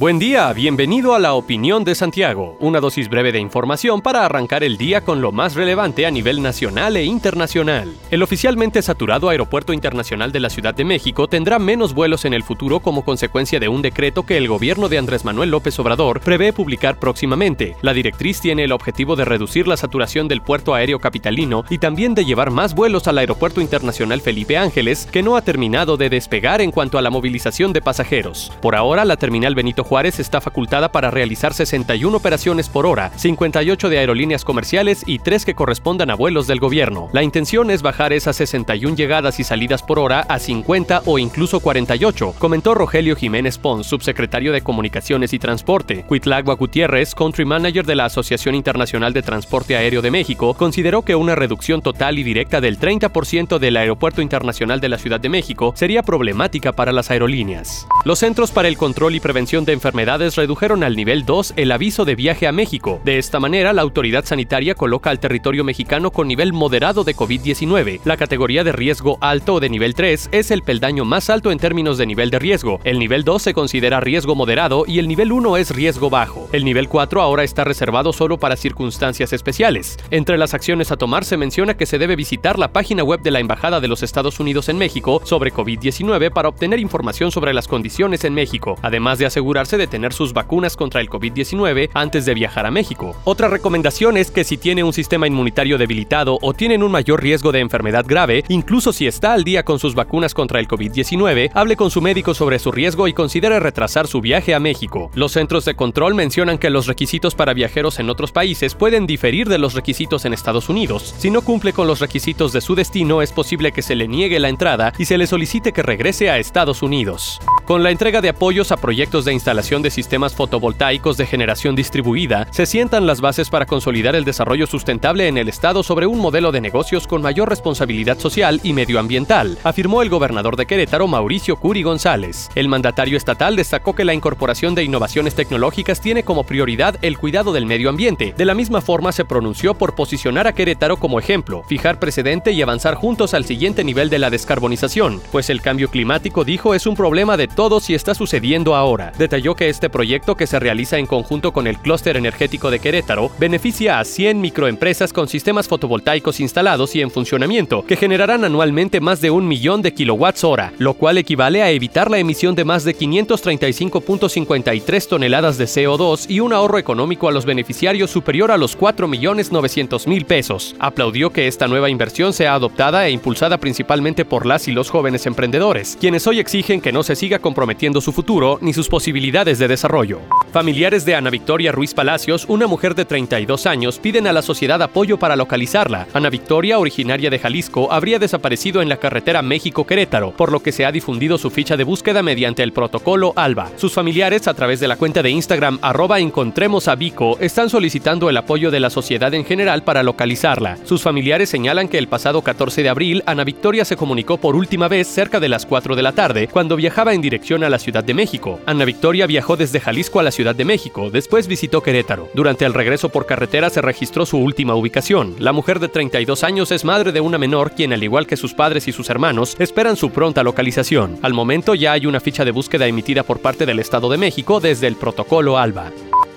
Buen día, bienvenido a la opinión de Santiago, una dosis breve de información para arrancar el día con lo más relevante a nivel nacional e internacional. El oficialmente saturado Aeropuerto Internacional de la Ciudad de México tendrá menos vuelos en el futuro como consecuencia de un decreto que el gobierno de Andrés Manuel López Obrador prevé publicar próximamente. La directriz tiene el objetivo de reducir la saturación del puerto aéreo capitalino y también de llevar más vuelos al Aeropuerto Internacional Felipe Ángeles, que no ha terminado de despegar en cuanto a la movilización de pasajeros. Por ahora, la terminal Benito Juárez está facultada para realizar 61 operaciones por hora, 58 de aerolíneas comerciales y 3 que correspondan a vuelos del gobierno. La intención es bajar esas 61 llegadas y salidas por hora a 50 o incluso 48, comentó Rogelio Jiménez Pons, subsecretario de Comunicaciones y Transporte. Cuitlagua Gutiérrez, country manager de la Asociación Internacional de Transporte Aéreo de México, consideró que una reducción total y directa del 30% del Aeropuerto Internacional de la Ciudad de México sería problemática para las aerolíneas. Los Centros para el Control y Prevención de enfermedades redujeron al nivel 2 el aviso de viaje a México. De esta manera, la autoridad sanitaria coloca al territorio mexicano con nivel moderado de COVID-19. La categoría de riesgo alto o de nivel 3 es el peldaño más alto en términos de nivel de riesgo. El nivel 2 se considera riesgo moderado y el nivel 1 es riesgo bajo. El nivel 4 ahora está reservado solo para circunstancias especiales. Entre las acciones a tomar se menciona que se debe visitar la página web de la Embajada de los Estados Unidos en México sobre COVID-19 para obtener información sobre las condiciones en México, además de asegurarse de tener sus vacunas contra el COVID-19 antes de viajar a México. Otra recomendación es que si tiene un sistema inmunitario debilitado o tienen un mayor riesgo de enfermedad grave, incluso si está al día con sus vacunas contra el COVID-19, hable con su médico sobre su riesgo y considere retrasar su viaje a México. Los centros de control mencionan que los requisitos para viajeros en otros países pueden diferir de los requisitos en Estados Unidos. Si no cumple con los requisitos de su destino, es posible que se le niegue la entrada y se le solicite que regrese a Estados Unidos. Con la entrega de apoyos a proyectos de instalación de sistemas fotovoltaicos de generación distribuida, se sientan las bases para consolidar el desarrollo sustentable en el Estado sobre un modelo de negocios con mayor responsabilidad social y medioambiental, afirmó el gobernador de Querétaro, Mauricio Curi González. El mandatario estatal destacó que la incorporación de innovaciones tecnológicas tiene como prioridad el cuidado del medio ambiente. De la misma forma, se pronunció por posicionar a Querétaro como ejemplo, fijar precedente y avanzar juntos al siguiente nivel de la descarbonización, pues el cambio climático, dijo, es un problema de todos y está sucediendo ahora. Detalló que este proyecto que se realiza en conjunto con el clúster energético de Querétaro beneficia a 100 microempresas con sistemas fotovoltaicos instalados y en funcionamiento, que generarán anualmente más de un millón de kilowatts hora, lo cual equivale a evitar la emisión de más de 535.53 toneladas de CO2 y un ahorro económico a los beneficiarios superior a los 4.900.000 pesos. Aplaudió que esta nueva inversión sea adoptada e impulsada principalmente por las y los jóvenes emprendedores, quienes hoy exigen que no se siga comprometiendo su futuro ni sus posibilidades de desarrollo. Familiares de Ana Victoria Ruiz Palacios, una mujer de 32 años, piden a la sociedad apoyo para localizarla. Ana Victoria, originaria de Jalisco, habría desaparecido en la carretera México-Querétaro, por lo que se ha difundido su ficha de búsqueda mediante el protocolo ALBA. Sus familiares, a través de la cuenta de Instagram arroba encontremos a Vico, están solicitando el apoyo de la sociedad en general para localizarla. Sus familiares señalan que el pasado 14 de abril, Ana Victoria se comunicó por última vez cerca de las 4 de la tarde, cuando viajaba en dirección a la Ciudad de México. Ana Viajó desde Jalisco a la Ciudad de México, después visitó Querétaro. Durante el regreso por carretera se registró su última ubicación. La mujer de 32 años es madre de una menor quien, al igual que sus padres y sus hermanos, esperan su pronta localización. Al momento ya hay una ficha de búsqueda emitida por parte del Estado de México desde el protocolo ALBA.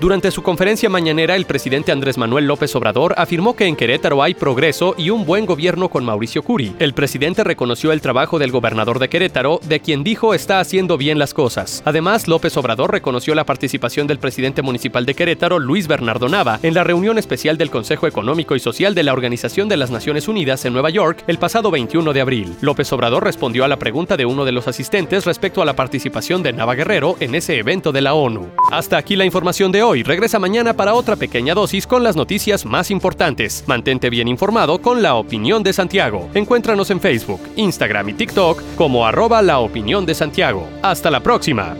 Durante su conferencia mañanera, el presidente Andrés Manuel López Obrador afirmó que en Querétaro hay progreso y un buen gobierno con Mauricio Curi. El presidente reconoció el trabajo del gobernador de Querétaro, de quien dijo está haciendo bien las cosas. Además, López Obrador reconoció la participación del presidente municipal de Querétaro, Luis Bernardo Nava, en la reunión especial del Consejo Económico y Social de la Organización de las Naciones Unidas en Nueva York el pasado 21 de abril. López Obrador respondió a la pregunta de uno de los asistentes respecto a la participación de Nava Guerrero en ese evento de la ONU. Hasta aquí la información de hoy hoy. Regresa mañana para otra pequeña dosis con las noticias más importantes. Mantente bien informado con la opinión de Santiago. Encuéntranos en Facebook, Instagram y TikTok como arroba la opinión de Santiago. Hasta la próxima.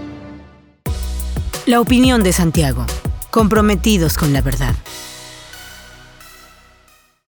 La opinión de Santiago. Comprometidos con la verdad.